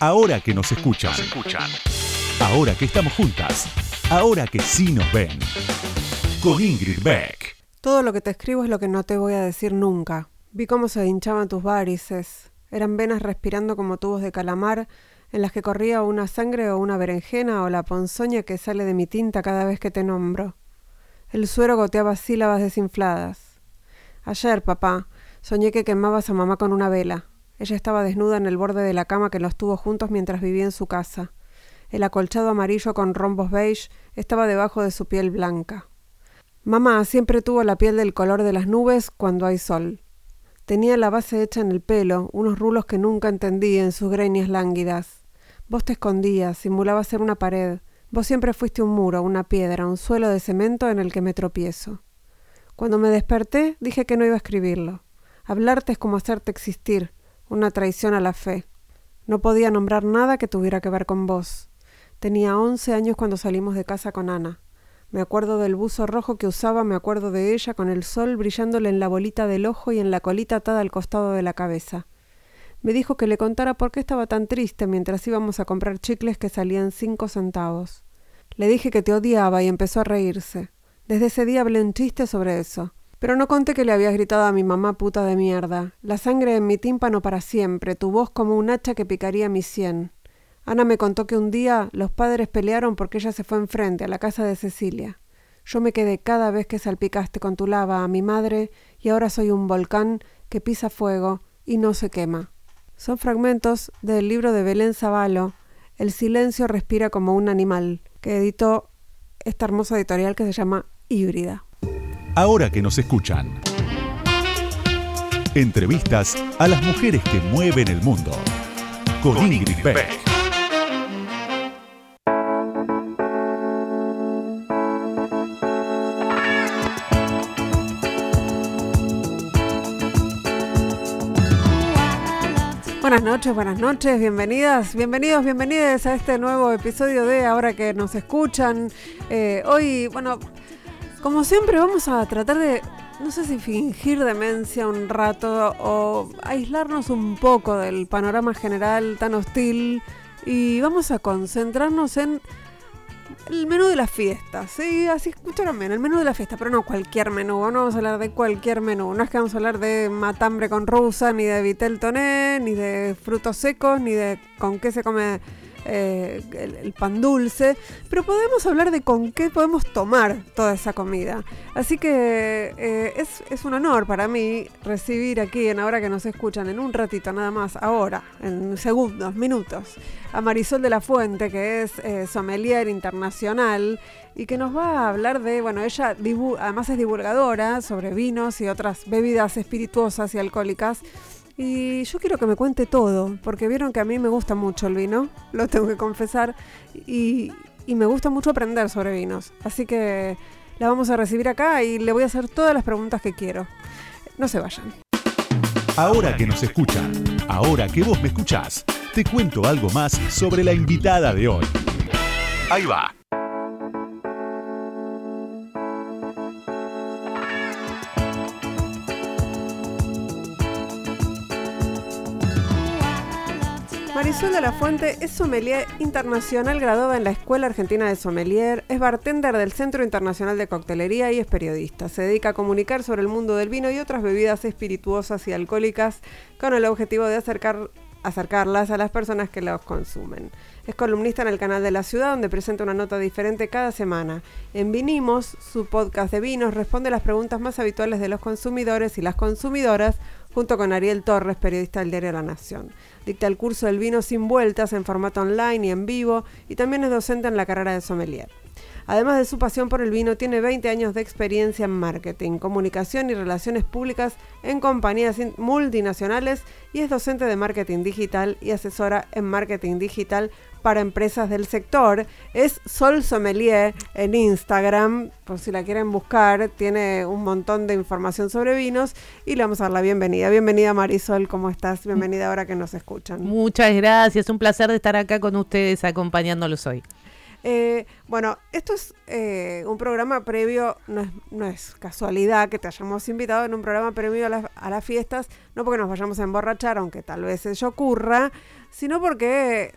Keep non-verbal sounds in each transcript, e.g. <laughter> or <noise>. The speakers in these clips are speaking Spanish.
Ahora que nos escuchan. Ahora que estamos juntas. Ahora que sí nos ven. Con Ingrid Beck. Todo lo que te escribo es lo que no te voy a decir nunca. Vi cómo se hinchaban tus varices. Eran venas respirando como tubos de calamar en las que corría una sangre o una berenjena o la ponzoña que sale de mi tinta cada vez que te nombro. El suero goteaba sílabas desinfladas. Ayer, papá, soñé que quemabas a mamá con una vela. Ella estaba desnuda en el borde de la cama que los tuvo juntos mientras vivía en su casa. El acolchado amarillo con rombos beige estaba debajo de su piel blanca. Mamá siempre tuvo la piel del color de las nubes cuando hay sol. Tenía la base hecha en el pelo, unos rulos que nunca entendí en sus greñas lánguidas. Vos te escondías, simulabas ser una pared. Vos siempre fuiste un muro, una piedra, un suelo de cemento en el que me tropiezo. Cuando me desperté, dije que no iba a escribirlo. Hablarte es como hacerte existir, una traición a la fe. No podía nombrar nada que tuviera que ver con vos. Tenía once años cuando salimos de casa con Ana. Me acuerdo del buzo rojo que usaba, me acuerdo de ella con el sol brillándole en la bolita del ojo y en la colita atada al costado de la cabeza. Me dijo que le contara por qué estaba tan triste mientras íbamos a comprar chicles que salían cinco centavos. Le dije que te odiaba y empezó a reírse. Desde ese día hablé un chiste sobre eso. Pero no conté que le habías gritado a mi mamá puta de mierda. La sangre en mi tímpano para siempre, tu voz como un hacha que picaría mi sien. Ana me contó que un día los padres pelearon porque ella se fue enfrente, a la casa de Cecilia. Yo me quedé cada vez que salpicaste con tu lava a mi madre y ahora soy un volcán que pisa fuego y no se quema. Son fragmentos del libro de Belén Zavalo, El silencio respira como un animal, que editó esta hermosa editorial que se llama Híbrida ahora que nos escuchan. Entrevistas a las mujeres que mueven el mundo. Con, Ingrid Beck. Buenas noches, buenas noches, bienvenidas, bienvenidos, bienvenidas a este nuevo episodio de Ahora que nos escuchan. Eh, hoy, bueno, como siempre vamos a tratar de, no sé si fingir demencia un rato o aislarnos un poco del panorama general tan hostil y vamos a concentrarnos en el menú de las fiestas, ¿sí? Así escucharon bien, el menú de la fiesta, pero no cualquier menú, no vamos a hablar de cualquier menú, no es que vamos a hablar de matambre con rusa, ni de vitel toné, ni de frutos secos, ni de con qué se come eh, el, pan dulce, pero podemos hablar de con qué podemos tomar toda esa comida. Así que eh, es, un honor para mí recibir aquí, en ahora que nos escuchan, en un ratito nada más, ahora, en segundos, minutos, a Marisol de la Fuente, que es eh, sommelier internacional y que nos va a hablar de, bueno, ella además es divulgadora sobre vinos y otras bebidas espirituosas y alcohólicas. Y yo quiero que me cuente todo, porque vieron que a mí me gusta mucho el vino, lo tengo que confesar, y, me gusta mucho aprender sobre vinos. Así que la vamos a recibir acá y le voy a hacer todas las preguntas que quiero. No se vayan. Ahora que nos escuchan, ahora que vos me escuchás, te cuento algo más sobre la invitada de hoy. Ahí va. Marisol de la Fuente es sommelier internacional graduada en la Escuela Argentina de Sommelier, es bartender del Centro Internacional de Coctelería y es periodista. Se dedica a comunicar sobre el mundo del vino y otras bebidas espirituosas y alcohólicas con el objetivo de acercar, acercarlas a las personas que los consumen. Es columnista en el canal de la ciudad donde presenta una nota diferente cada semana. En Vinimos, su podcast de vinos, responde las preguntas más habituales de los consumidores y las consumidoras junto con Ariel Torres, periodista del diario La Nación. Dicta el curso del vino sin vueltas en formato online y en vivo y también es docente en la carrera de sommelier. Además de su pasión por el vino, tiene 20 años de experiencia en marketing, comunicación y relaciones públicas en compañías multinacionales y es docente de marketing digital y asesora en marketing digital para empresas del sector. Es Sol Sommelier en Instagram, por si la quieren buscar, tiene un montón de información sobre vinos y le vamos a dar la bienvenida. Bienvenida Marisol, ¿cómo estás? Bienvenida ahora que nos escuchan. Muchas gracias, un placer de estar acá con ustedes acompañándolos hoy. Eh, bueno, esto es eh, un programa previo, no es, no es, casualidad que te hayamos invitado en un programa previo a, a las fiestas, no porque nos vayamos a emborrachar, aunque tal vez ello ocurra, sino porque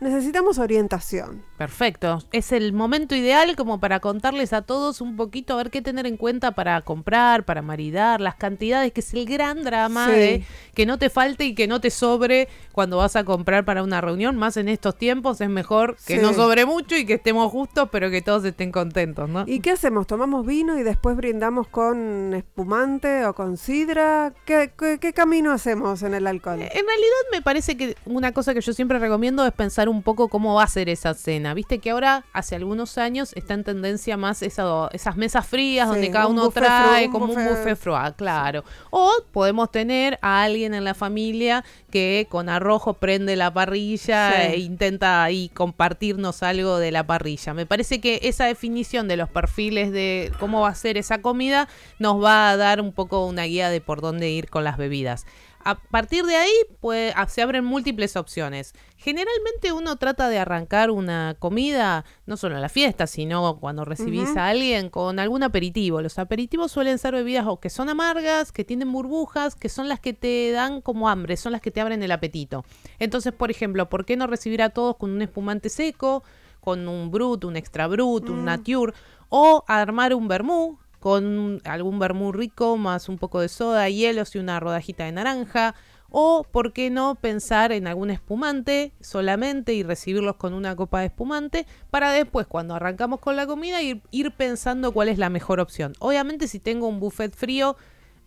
necesitamos orientación. Perfecto. Es el momento ideal como para contarles a todos un poquito a ver qué tener en cuenta para comprar, para maridar, las cantidades, que es el gran drama de que no te falte y que no te sobre cuando vas a comprar para una reunión. Más en estos tiempos es mejor que no sobre mucho y que estemos justos, pero que todos estén contentos, ¿no? ¿Y qué hacemos? ¿Tomamos vino y después brindamos con espumante o con sidra? ¿Qué, qué camino hacemos en el alcohol? En realidad me parece que una cosa que yo siempre recomiendo es pensar un poco cómo va a ser esa cena. Viste que ahora, hace algunos años, está en tendencia más esa, esas mesas frías donde cada uno trae como un buffet froid, claro. O podemos tener a alguien en la familia que con arrojo prende la parrilla e intenta ahí compartirnos algo de la parrilla. Me parece que esa definición de los perfiles de cómo va a ser esa comida nos va a dar un poco una guía de por dónde ir con las bebidas a partir de ahí pues, se abren múltiples opciones. Generalmente uno trata de arrancar una comida, no solo en la fiesta, sino cuando recibís a alguien con algún aperitivo. Los aperitivos suelen ser bebidas o que son amargas, que tienen burbujas, que son las que te dan como hambre, son las que te abren el apetito. Entonces, por ejemplo, ¿por qué no recibir a todos con un espumante seco, con un brut, un extra brut, un mm. nature, o armar un vermú? Con algún vermú rico, más un poco de soda, hielos y una rodajita de naranja. O, ¿por qué no pensar en algún espumante solamente y recibirlos con una copa de espumante para después, cuando arrancamos con la comida, ir, ir pensando cuál es la mejor opción? Obviamente, si tengo un buffet frío,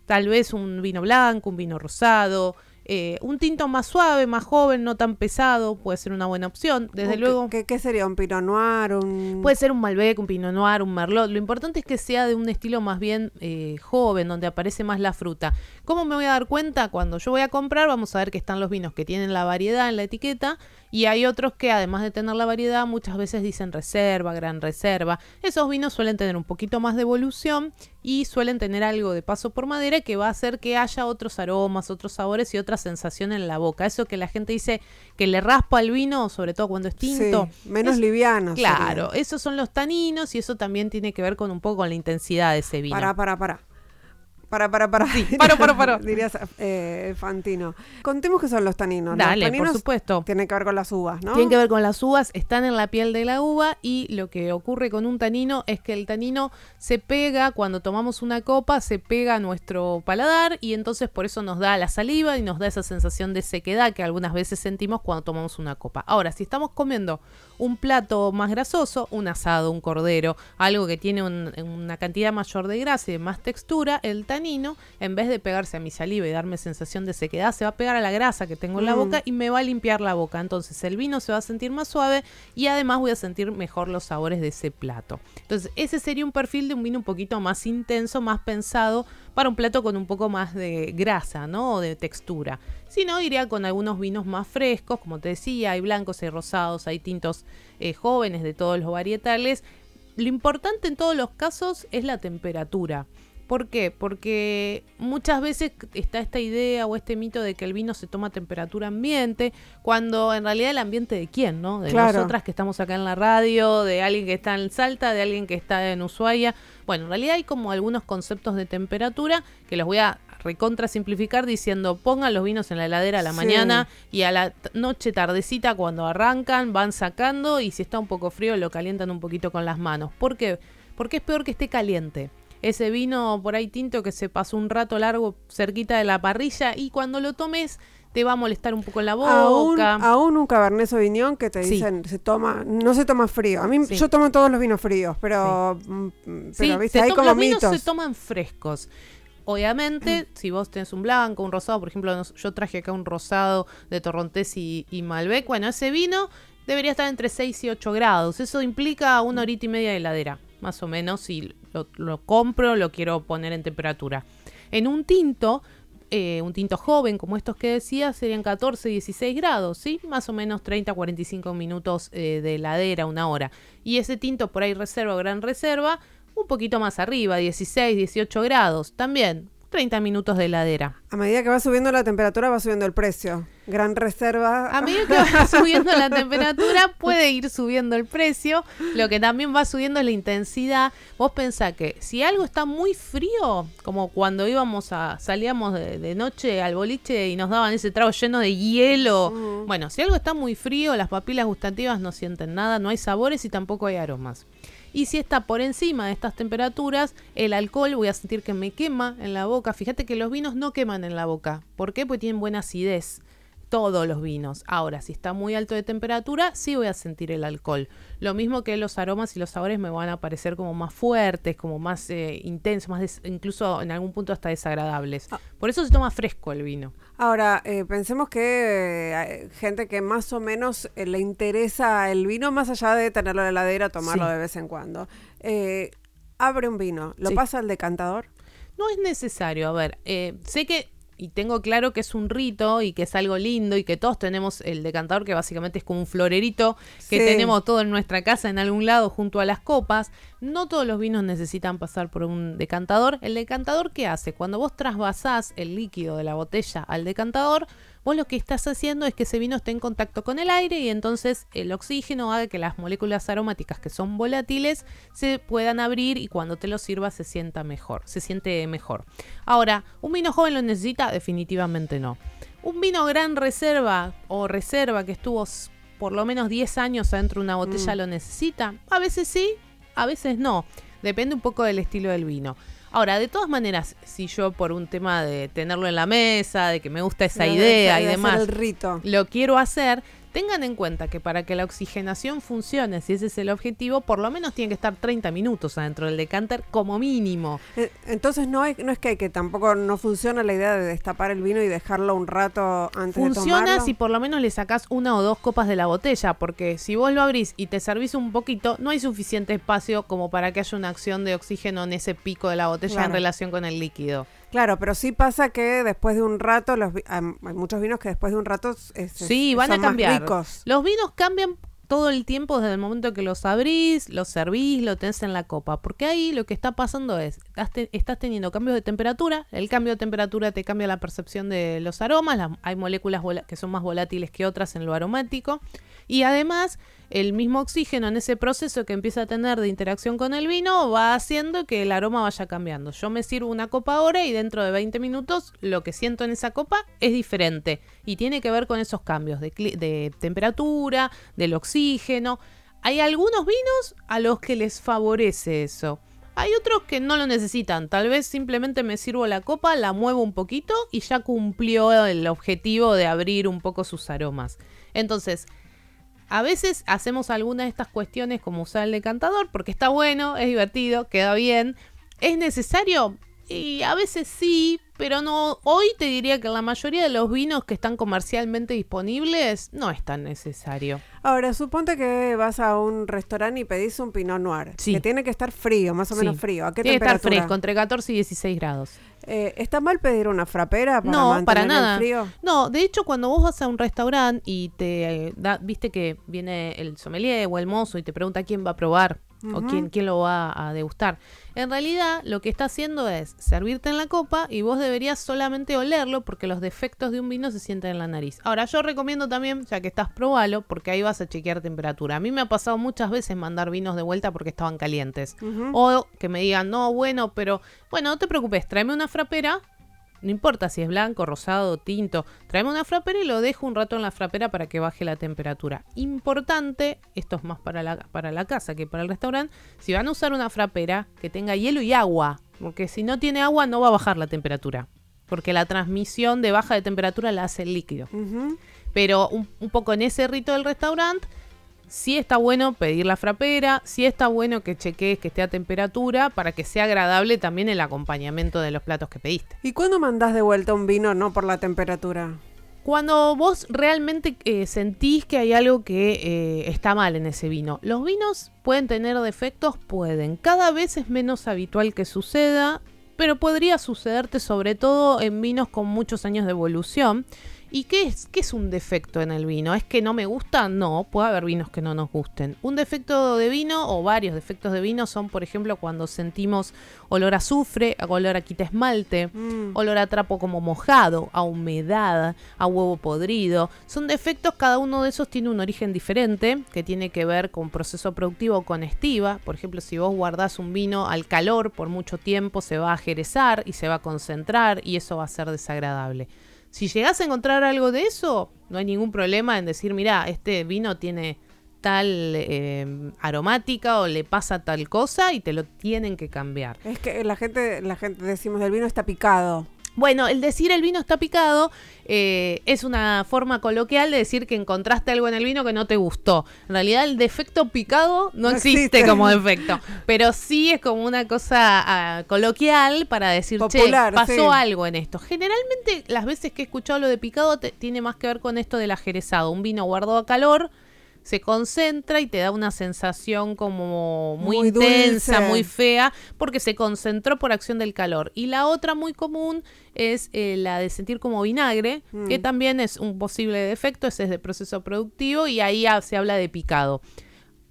tal vez un vino blanco, un vino rosado, eh, un tinto más suave, más joven, no tan pesado, puede ser una buena opción. Desde luego. ¿qué, sería? ¿Un Pinot Noir? Un... Puede ser un Malbec, un Pinot Noir, un Merlot. Lo importante es que sea de un estilo más bien eh, joven, donde aparece más la fruta. ¿Cómo me voy a dar cuenta? Cuando yo voy a comprar, vamos a ver que están los vinos que tienen la variedad en la etiqueta y hay otros que además de tener la variedad muchas veces dicen reserva, gran reserva. Esos vinos suelen tener un poquito más de evolución y suelen tener algo de paso por madera que va a hacer que haya otros aromas, otros sabores y otra sensación en la boca. Eso que la gente dice que le raspa al vino, sobre todo cuando es tinto. menos liviano. Claro, esos son los taninos y eso también tiene que ver con un poco con la intensidad de ese vino. Para, para, para. Para, para, para. Sí, paro, paro, paro. Dirías eh, Fantino. Contemos qué son los taninos. Dale, los taninos por supuesto. Tienen que ver con las uvas, ¿no? Tienen que ver con las uvas, están en la piel de la uva y lo que ocurre con un tanino es que el tanino se pega cuando tomamos una copa, se pega a nuestro paladar y entonces por eso nos da la saliva y nos da esa sensación de sequedad que algunas veces sentimos cuando tomamos una copa. Ahora, si estamos comiendo un plato más grasoso, un asado, un cordero, algo que tiene una cantidad mayor de grasa y de más textura, el tanino, en vez de pegarse a mi saliva y darme sensación de sequedad, se va a pegar a la grasa que tengo en la mm. boca y me va a limpiar la boca. Entonces el vino se va a sentir más suave y además voy a sentir mejor los sabores de ese plato. Entonces ese sería un perfil de un vino un poquito más intenso, más pensado para un plato con un poco más de grasa, ¿no? O de textura. Si no, iría con algunos vinos más frescos, como te decía, hay blancos, hay rosados, hay tintos eh, jóvenes de todos los varietales. Lo importante en todos los casos es la temperatura. ¿Por qué? Porque muchas veces está esta idea o este mito de que el vino se toma a temperatura ambiente, cuando en realidad el ambiente de quién, ¿no? De nosotras que estamos acá en la radio, de alguien que está en Salta, de alguien que está en Ushuaia. Bueno, en realidad hay como algunos conceptos de temperatura que los voy a recontra simplificar diciendo pongan los vinos en la heladera a la mañana y a la noche tardecita cuando arrancan van sacando y si está un poco frío lo calientan un poquito con las manos. ¿Por qué? Porque es peor que esté caliente ese vino por ahí tinto que se pasó un rato largo cerquita de la parrilla y cuando lo tomes te va a molestar un poco en la boca. Aún, un Cabernet Sauvignon que te dicen se toma, no se toma frío. A mí yo tomo todos los vinos fríos, pero, mm, pero ¿viste? hay como los vinos se toman frescos. Obviamente, si vos tenés un blanco, un rosado, por ejemplo, yo traje acá un rosado de Torrontés y, y Malbec, bueno, ese vino debería estar entre 6 y 8 grados. Eso implica una horita y media de heladera, más o menos, si lo, compro, lo quiero poner en temperatura. En un tinto, eh, un tinto joven como estos que decía, serían 14, 16 grados, ¿sí? Más o menos 30, 45 minutos eh, de heladera, una hora. Y ese tinto por ahí reserva, gran reserva, un poquito más arriba, 16, 18 grados. También 30 minutos de heladera. A medida que va subiendo la temperatura, va subiendo el precio. Gran reserva. A medida que va <laughs> subiendo la temperatura, puede ir subiendo el precio. Lo que también va subiendo es la intensidad. Vos pensás que si algo está muy frío, como cuando íbamos a, salíamos de, noche al boliche y nos daban ese trago lleno de hielo. Bueno, si algo está muy frío, las papilas gustativas no sienten nada, no hay sabores y tampoco hay aromas. Y si está por encima de estas temperaturas, el alcohol voy a sentir que me quema en la boca. Fíjate que los vinos no queman en la boca. ¿Por qué? Porque tienen buena acidez todos los vinos. Ahora, si está muy alto de temperatura, sí voy a sentir el alcohol. Lo mismo que los aromas y los sabores me van a parecer como más fuertes, como más eh, intensos, más incluso en algún punto hasta desagradables. Ah. Por eso se toma fresco el vino. Ahora, eh, pensemos que hay eh, gente que más o menos le interesa el vino, más allá de tenerlo en la heladera, tomarlo de vez en cuando. abre un vino, ¿lo pasa al decantador? No es necesario. A ver, sé que y tengo claro que es un rito y que es algo lindo y que todos tenemos el decantador que básicamente es como un florerito que tenemos todo en nuestra casa en algún lado junto a las copas. No todos los vinos necesitan pasar por un decantador. El decantador ¿qué hace? Cuando vos trasvasás el líquido de la botella al decantador, vos lo que estás haciendo es que ese vino esté en contacto con el aire y entonces el oxígeno haga que las moléculas aromáticas que son volátiles se puedan abrir y cuando te lo sirvas se sienta mejor, se siente mejor. Ahora, ¿un vino joven lo necesita? Definitivamente no. Un vino gran reserva o reserva que estuvo por lo menos 10 años adentro de una botella mm. lo necesita? A veces sí, a veces no. Depende un poco del estilo del vino. Ahora, de todas maneras, si yo por un tema de tenerlo en la mesa, de que me gusta esa idea y demás, lo quiero hacer, Tengan en cuenta que para que la oxigenación funcione, si ese es el objetivo, por lo menos tiene que estar 30 minutos adentro del decanter como mínimo. Eh, entonces no, hay, no es que, hay que tampoco no funciona la idea de destapar el vino y dejarlo un rato antes funciona de tomarlo. Funciona si por lo menos le sacás una o dos copas de la botella, porque si vos lo abrís y te servís un poquito, no hay suficiente espacio como para que haya una acción de oxígeno en ese pico de la botella en relación con el líquido. Claro, pero sí pasa que después de un rato, los, hay muchos vinos que después de un rato sí, van a cambiar. Los vinos cambian todo el tiempo desde el momento que los abrís, los servís, lo tenés en la copa. Porque ahí lo que está pasando es, estás, teniendo cambios de temperatura, el cambio de temperatura te cambia la percepción de los aromas, hay moléculas que son más volátiles que otras en lo aromático. Y además el mismo oxígeno en ese proceso que empieza a tener de interacción con el vino va haciendo que el aroma vaya cambiando. Yo me sirvo una copa ahora y dentro de 20 minutos lo que siento en esa copa es diferente y tiene que ver con esos cambios de, temperatura, del oxígeno. Hay algunos vinos a los que les favorece eso. Hay otros que no lo necesitan. Tal vez simplemente me sirvo la copa, la muevo un poquito y ya cumplió el objetivo de abrir un poco sus aromas. Entonces, a veces hacemos algunas de estas cuestiones como usar el decantador porque está bueno, es divertido, queda bien. ¿Es necesario? Y a veces sí, pero no. Hoy te diría que la mayoría de los vinos que están comercialmente disponibles no es tan necesario. Ahora, suponte que vas a un restaurante y pedís un Pinot Noir. Sí. Que tiene que estar frío, más o menos frío. ¿A qué tiene que estar fresco, entre 14 y 16 grados. Eh, ¿Está mal pedir una frapera para no, para nada. frío? No, de hecho, cuando vos vas a un restaurante y te eh, da, viste que viene el sommelier o el mozo y te pregunta quién va a probar o quién, quién lo va a degustar. En realidad, lo que está haciendo es servirte en la copa y vos deberías solamente olerlo porque los defectos de un vino se sienten en la nariz. Ahora, yo recomiendo también, ya que estás, probalo porque ahí vas a chequear temperatura. A mí me ha pasado muchas veces mandar vinos de vuelta porque estaban calientes. O que me digan, no, bueno, pero bueno, no te preocupes, tráeme una frapera no importa si es blanco, rosado, tinto. Traeme una frapera y lo dejo un rato en la frapera para que baje la temperatura. Importante, esto es más para la, para la casa que para el restaurante, si van a usar una frapera que tenga hielo y agua. Porque si no tiene agua no va a bajar la temperatura. Porque la transmisión de baja de temperatura la hace el líquido. Pero un, un poco en ese rito del restaurante sí está bueno pedir la frapera, sí está bueno que cheques que esté a temperatura para que sea agradable también el acompañamiento de los platos que pediste. ¿Y cuándo mandás de vuelta un vino no por la temperatura? Cuando vos realmente eh, sentís que hay algo que eh, está mal en ese vino. Los vinos pueden tener defectos, pueden. Cada vez es menos habitual que suceda, pero podría sucederte sobre todo en vinos con muchos años de evolución ¿Y qué es, qué es un defecto en el vino? ¿Es que no me gusta? No, puede haber vinos que no nos gusten. Un defecto de vino o varios defectos de vino son, por ejemplo, cuando sentimos olor a azufre, olor a quita esmalte, Mm. olor a trapo como mojado, a humedad, a huevo podrido. Son defectos, cada uno de esos tiene un origen diferente, que tiene que ver con proceso productivo o con estiva. Por ejemplo, si vos guardás un vino al calor por mucho tiempo, se va a jerezar y se va a concentrar y eso va a ser desagradable. Si llegás a encontrar algo de eso, no hay ningún problema en decir, mira, este vino tiene tal eh, aromática o le pasa tal cosa y te lo tienen que cambiar. Es que la gente, la gente decimos del vino está picado. Bueno, el decir el vino está picado eh, es una forma coloquial de decir que encontraste algo en el vino que no te gustó. En realidad el defecto picado no, No existe, existe. como <laughs> defecto, pero sí es como una cosa ah, coloquial para decir, Popular, che, pasó sí. algo en esto. Generalmente las veces que he escuchado lo de picado te- tiene más que ver con esto del ajerezado. Un vino guardado a calor se concentra y te da una sensación como muy, Muy intensa, dulce. muy fea, porque se concentró por acción del calor. Y la otra muy común es eh, la de sentir como vinagre, Mm. que también es un posible defecto, ese es de proceso productivo y ahí ah, se habla de picado.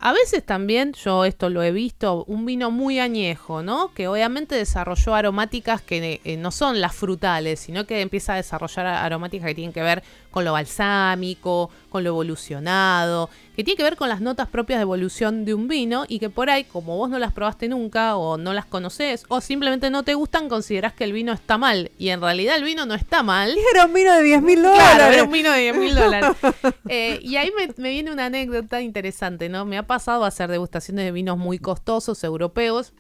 A veces también, yo esto lo he visto, un vino muy añejo, ¿no? Que obviamente desarrolló aromáticas que eh, no son las frutales, sino que empieza a desarrollar aromáticas que tienen que ver con lo balsámico, con lo evolucionado, que tiene que ver con las notas propias de evolución de un vino y que por ahí, como vos no las probaste nunca o no las conoces o simplemente no te gustan, considerás que el vino está mal. Y en realidad el vino no está mal. Era un vino de 10 mil Claro, dólares. era un vino de 10 mil dólares. <laughs> Eh, y ahí me, me viene una anécdota interesante, ¿no? Me ha pasado hacer degustaciones de vinos muy costosos europeos.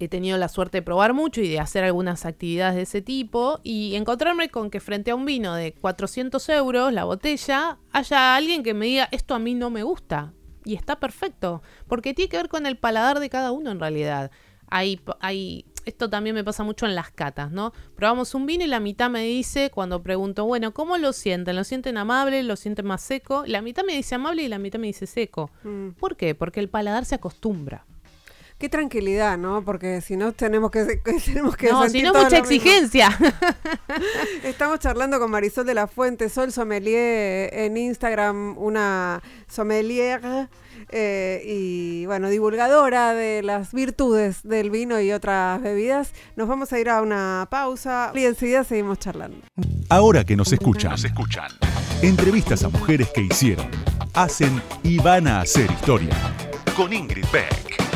He tenido la suerte de probar mucho y de hacer algunas actividades de ese tipo y encontrarme con que frente a un vino de 400 euros, la botella, haya alguien que me diga, esto a mí no me gusta. Y está perfecto, porque tiene que ver con el paladar de cada uno en realidad. Hay, hay, esto también me pasa mucho en las catas, ¿no? Probamos un vino y la mitad me dice, cuando pregunto, bueno, ¿cómo lo sienten? ¿Lo sienten amable? ¿Lo sienten más seco? La mitad me dice amable y la mitad me dice seco. Mm. ¿Por qué? Porque el paladar se acostumbra. Qué tranquilidad, ¿no? Porque si no tenemos que, <laughs> tenemos que no, si no, mucha exigencia. <laughs> Estamos charlando con Marisol de la Fuente, Sol Sommelier en Instagram, una sommelier eh, y bueno, divulgadora de las virtudes del vino y otras bebidas. Nos vamos a ir a una pausa y enseguida seguimos charlando. Ahora que nos escuchan, nos escuchan. Entrevistas a mujeres que hicieron, hacen y van a hacer historia. Con Ingrid Beck.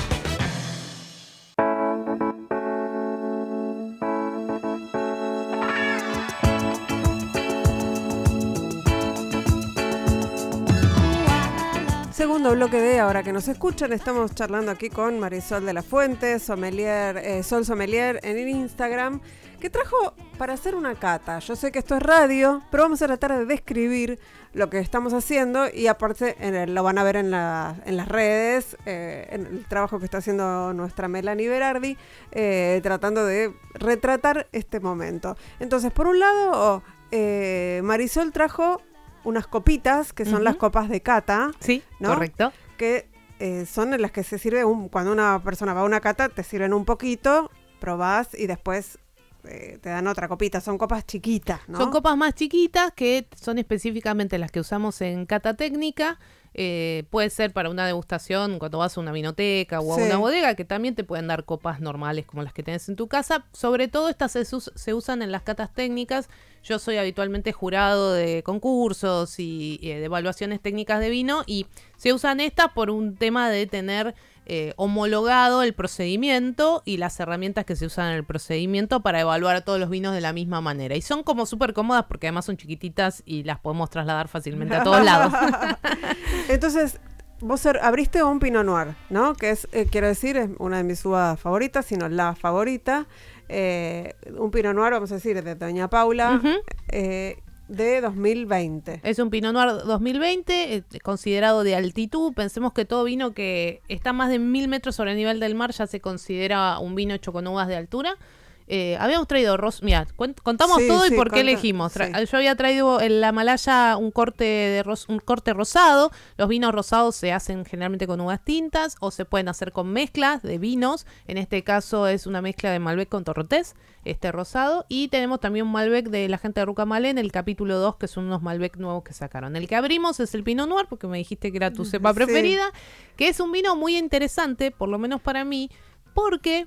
Bloque de Ahora que nos escuchan, estamos charlando aquí con Marisol de la Fuente, sommelier, eh, Sol Sommelier en Instagram, que trajo para hacer una cata. Yo sé que esto es radio, pero vamos a tratar de describir lo que estamos haciendo y aparte lo van a ver en, la- en las redes, eh, en el trabajo que está haciendo nuestra Melanie Berardi, eh, tratando de retratar este momento. Entonces, por un lado, Marisol trajo unas copitas, que son las copas de cata, sí, ¿No? correcto. que eh, son en las que se sirve un, cuando una persona va a una cata, te sirven un poquito, probás y después eh, te dan otra copita. Son copas chiquitas, ¿no? Son copas más chiquitas que son específicamente las que usamos en cata técnica. Eh, puede ser para una degustación cuando vas a una vinoteca o a Sí. una bodega, que también te pueden dar copas normales como las que tenés en tu casa. Sobre todo estas se, us- se usan en las catas técnicas. Yo soy habitualmente jurado de concursos y, y de evaluaciones técnicas de vino y se usan estas por un tema de tener eh, homologado el procedimiento y las herramientas que se usan en el procedimiento para evaluar todos los vinos de la misma manera. Y son como súper cómodas porque además son chiquititas y las podemos trasladar fácilmente a todos <laughs> lados. <laughs> Entonces, vos abriste un Pinot Noir, ¿no? Que es, eh, quiero decir, es una de mis uvas favoritas, sino la favorita. Eh, un Pinot Noir, vamos a decir, de Doña Paula, eh, de 2020. Es un Pinot Noir 2020, eh, considerado de altitud. Pensemos que todo vino que está más de mil metros sobre el nivel del mar ya se considera un vino hecho con uvas de altura. Eh, habíamos traído, ros mira, contamos Sí, todo y por qué elegimos. Tra-. Yo había traído en la Malaya un corte de ros- un corte rosado. Los vinos rosados se hacen generalmente con uvas tintas o se pueden hacer con mezclas de vinos. En este caso es una mezcla de Malbec con Torrotés, este rosado. Y tenemos también un Malbec de la gente de Rucamalé en el capítulo 2, que son unos Malbec nuevos que sacaron. El que abrimos es el Pinot Noir, porque me dijiste que era tu cepa preferida, que es un vino muy interesante, por lo menos para mí, porque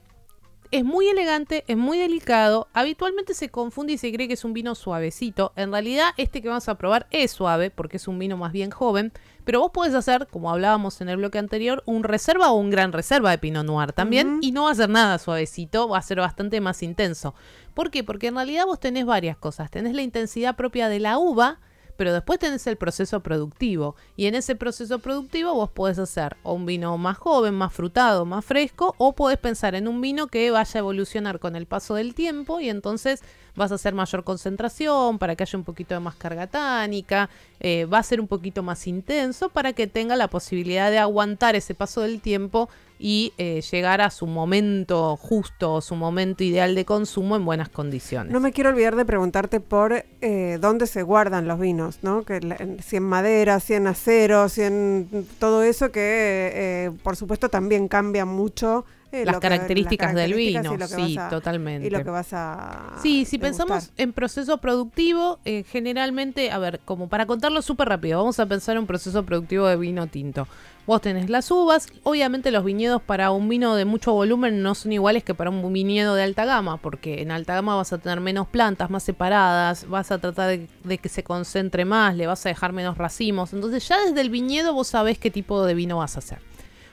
es muy elegante, es muy delicado. Habitualmente se confunde y se cree que es un vino suavecito. En realidad, este que vamos a probar es suave porque es un vino más bien joven. Pero vos podés hacer, como hablábamos en el bloque anterior, un reserva o un gran reserva de Pinot Noir también. Y no va a ser nada suavecito, va a ser bastante más intenso. ¿Por qué? Porque en realidad vos tenés varias cosas. Tenés la intensidad propia de la uva. Pero después tenés el proceso productivo. Y en ese proceso productivo vos podés hacer o un vino más joven, más frutado, más fresco, o podés pensar en un vino que vaya a evolucionar con el paso del tiempo y entonces vas a hacer mayor concentración para que haya un poquito de más carga tánica, eh, va a ser un poquito más intenso para que tenga la posibilidad de aguantar ese paso del tiempo y eh, llegar a su momento justo, su momento ideal de consumo en buenas condiciones. No me quiero olvidar de preguntarte por eh, dónde se guardan los vinos, ¿no? Que la- si en madera, si en acero, si en todo eso que, eh, por supuesto, también cambia mucho. eh, las que- características del características vino, sí, a- totalmente. Y lo que vas a. Sí, si degustar. pensamos en proceso productivo, eh, generalmente, a ver, como para contarlo súper rápido, vamos a pensar en un proceso productivo de vino tinto. Vos tenés las uvas, obviamente los viñedos para un vino de mucho volumen no son iguales que para un viñedo de alta gama, porque en alta gama vas a tener menos plantas, más separadas, vas a tratar de, que se concentre más, le vas a dejar menos racimos, entonces ya desde el viñedo vos sabés qué tipo de vino vas a hacer.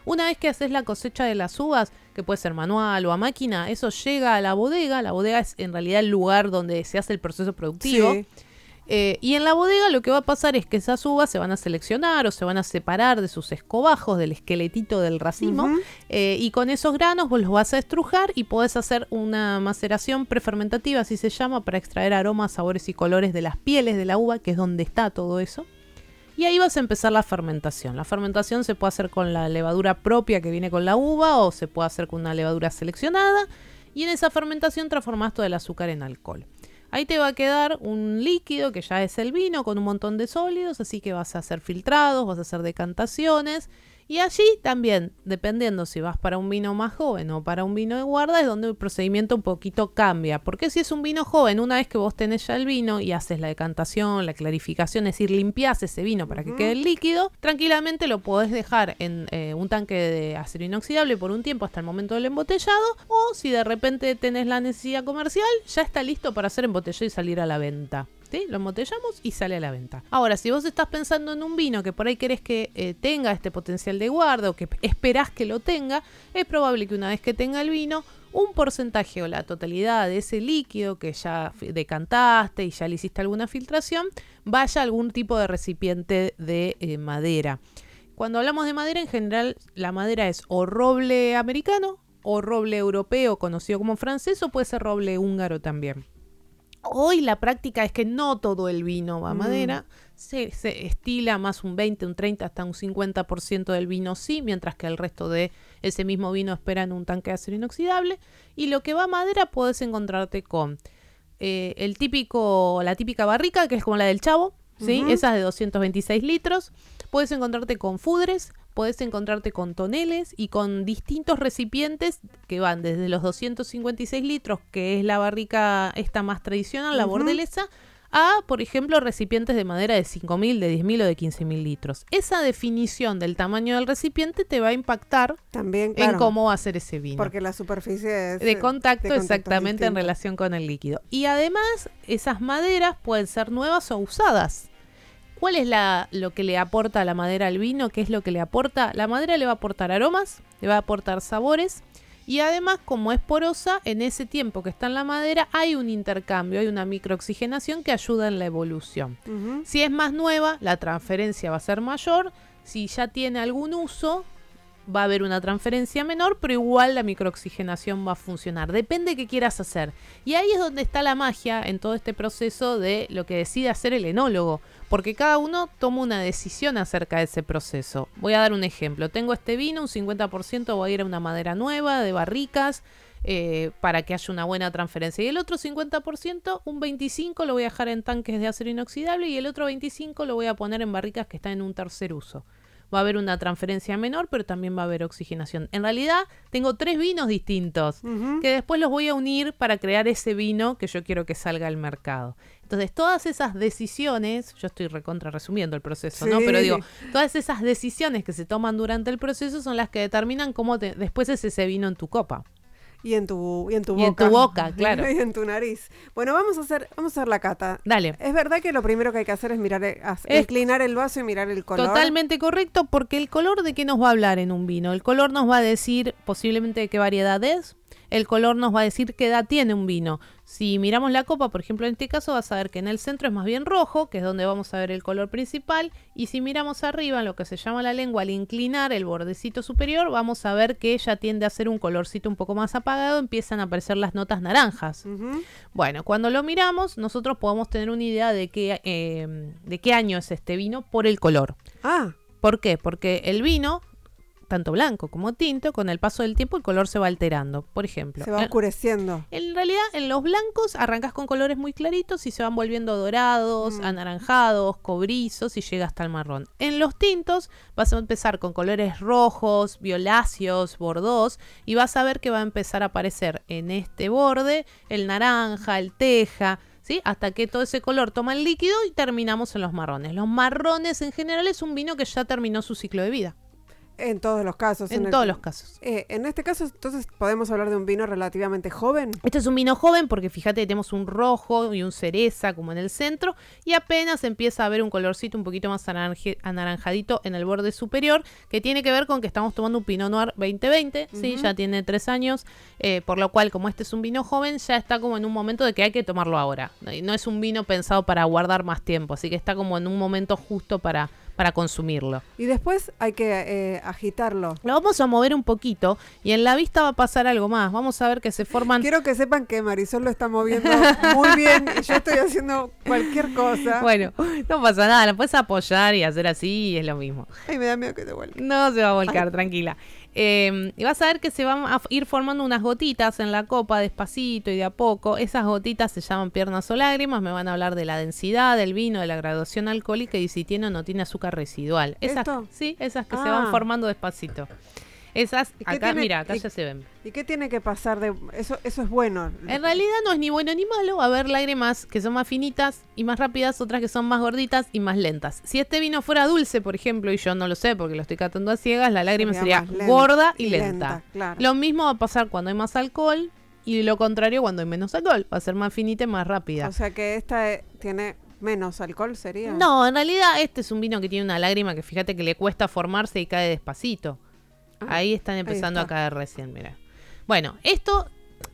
Una vez que haces la cosecha de las uvas, que puede ser manual o a máquina, eso llega a la bodega. La bodega es en realidad el lugar donde se hace el proceso productivo. Sí. Eh, y en la bodega lo que va a pasar es que esas uvas se van a seleccionar o se van a separar de sus escobajos, del esqueletito del racimo. Eh, y con esos granos vos los vas a estrujar y podés hacer una maceración prefermentativa, así se llama, para extraer aromas, sabores y colores de las pieles de la uva, que es donde está todo eso. Y ahí vas a empezar la fermentación. La fermentación se puede hacer con la levadura propia que viene con la uva o se puede hacer con una levadura seleccionada. Y en esa fermentación transformas todo el azúcar en alcohol. Ahí te va a quedar un líquido que ya es el vino con un montón de sólidos, así que vas a hacer filtrados, vas a hacer decantaciones. Y allí también, dependiendo si vas para un vino más joven o para un vino de guarda, es donde el procedimiento un poquito cambia. Porque si es un vino joven, una vez que vos tenés ya el vino y haces la decantación, la clarificación, es decir, limpiás ese vino para que quede el líquido, tranquilamente lo podés dejar en eh, un tanque de acero inoxidable por un tiempo hasta el momento del embotellado. O si de repente tenés la necesidad comercial, ya está listo para ser embotellado y salir a la venta. ¿Sí? Lo embotellamos y sale a la venta. Ahora, si vos estás pensando en un vino que por ahí querés que eh, tenga este potencial de guarda o que esperás que lo tenga, es probable que una vez que tenga el vino, un porcentaje o la totalidad de ese líquido que ya decantaste y ya le hiciste alguna filtración, vaya a algún tipo de recipiente de eh, madera. Cuando hablamos de madera, en general, la madera es o roble americano o roble europeo, conocido como francés, o puede ser roble húngaro también. Hoy la práctica es que no todo el vino va a Mm. madera, se, se estila más un 20, un 30, hasta un 50% del vino sí, mientras que el resto de ese mismo vino espera en un tanque de acero inoxidable. Y lo que va a madera puedes encontrarte con eh, el típico, la típica barrica, que es como la del chavo, ¿sí? Ujú. Esa es de 226 litros. Puedes encontrarte con fudres, puedes encontrarte con toneles y con distintos recipientes que van desde los 256 litros, que es la barrica esta más tradicional, la Ujú. bordelesa, a, por ejemplo, recipientes de madera de 5.000, de 10.000 o de 15.000 litros. Esa definición del tamaño del recipiente te va a impactar También, claro. en cómo va a ser ese vino Porque la superficie es. de contacto, de contacto exactamente en relación con el líquido. Y además, esas maderas pueden ser nuevas o usadas. ¿Cuál es la, lo que le aporta la madera al vino? ¿Qué es lo que le aporta? La madera le va a aportar aromas, le va a aportar sabores y además, como es porosa, en ese tiempo que está en la madera hay un intercambio, hay una microoxigenación que ayuda en la evolución. Si es más nueva, la transferencia va a ser mayor. Si ya tiene algún uso, va a haber una transferencia menor, pero igual la microoxigenación va a funcionar. Depende qué quieras hacer. Y ahí es donde está la magia en todo este proceso de lo que decide hacer el enólogo. Porque cada uno toma una decisión acerca de ese proceso. Voy a dar un ejemplo. Tengo este vino, un 50% voy a ir a una madera nueva, de barricas. eh, para que haya una buena transferencia. Y el otro 50%, un 25% lo voy a dejar en tanques de acero inoxidable y el otro 25% lo voy a poner en barricas que están en un tercer uso va a haber una transferencia menor, pero también va a haber oxigenación. En realidad, tengo tres vinos distintos que después los voy a unir para crear ese vino que yo quiero que salga al mercado. Entonces, todas esas decisiones, yo estoy recontra resumiendo el proceso, ¿no? Pero digo, todas esas decisiones que se toman durante el proceso son las que determinan cómo después es ese vino en tu copa. Y en tu, y en tu boca. Y en tu boca, <laughs> claro. y en tu nariz. Bueno, vamos a hacer, vamos a hacer la cata. Dale. Es verdad que lo primero que hay que hacer es mirar, inclinar el vaso y mirar el color. Totalmente correcto, porque el color de qué nos va a hablar en un vino. El color nos va a decir posiblemente de qué variedad es, el color nos va a decir qué edad tiene un vino. Si miramos la copa, por ejemplo, en este caso, vas a ver que en el centro es más bien rojo, que es donde vamos a ver el color principal. Y si miramos arriba, en lo que se llama la lengua, al inclinar el bordecito superior, vamos a ver que ya tiende a ser un colorcito un poco más apagado, empiezan a aparecer las notas naranjas. Bueno, cuando lo miramos, nosotros podemos tener una idea de qué, eh, de qué año es este vino por el color. Ah. ¿Por qué? Porque el vino tanto blanco como tinto, con el paso del tiempo el color se va alterando. Por ejemplo, se va oscureciendo. En, realidad, en los blancos arrancas con colores muy claritos y se van volviendo dorados, mm. anaranjados, cobrizos y llega hasta el marrón. En los tintos vas a empezar con colores rojos, violáceos, bordos y vas a ver que va a empezar a aparecer en este borde el naranja, el teja. ¿Sí? Hasta que todo ese color toma el líquido y terminamos en los marrones. Los marrones en general es un vino que ya terminó su ciclo de vida. En todos los casos. En, todos los casos. Eh, en este caso, entonces, podemos hablar de un vino relativamente joven. Este es un vino joven porque fíjate, tenemos un rojo y un cereza como en el centro y apenas empieza a ver un colorcito un poquito más anaranjadito en el borde superior que tiene que ver con que estamos tomando un Pinot Noir 2020, sí, ya tiene tres años, eh, por lo cual como este es un vino joven ya está como en un momento de que hay que tomarlo ahora. No es un vino pensado para guardar más tiempo, así que está como en un momento justo para para consumirlo. Y después hay que eh, agitarlo. Lo vamos a mover un poquito y en la vista va a pasar algo más. Vamos a ver que se forman... Quiero que sepan que Marisol lo está moviendo <laughs> muy bien y yo estoy haciendo cualquier cosa. Bueno, no pasa nada, lo puedes apoyar y hacer así y es lo mismo. Ay, me da miedo que te vuelque. No se va a volcar, tranquila. Em, y vas a ver que se van a ir formando unas gotitas en la copa despacito y de a poco. Esas gotitas se llaman piernas o lágrimas. Me van a hablar de la densidad del vino, de la graduación alcohólica y si tiene o no tiene azúcar residual. Esas, sí, esas que se van ah. formando despacito. Esas, acá, mira, acá ya se ven. ¿Y qué tiene que pasar de eso? Eso es bueno. En realidad no es ni bueno ni malo. Va a haber lágrimas que son más finitas y más rápidas, otras que son más gorditas y más lentas. Si este vino fuera dulce, por ejemplo, y yo no lo sé porque lo estoy catando a ciegas, la lágrima sería, gorda y, lenta. Lo mismo va a pasar cuando hay más alcohol y lo contrario cuando hay menos alcohol. Va a ser más finita y más rápida. O sea que esta eh, tiene menos alcohol sería. No, en realidad este es un vino que tiene una lágrima que fíjate que le cuesta formarse y cae despacito. Ah, ahí están empezando a caer recién, mira. Bueno, esto,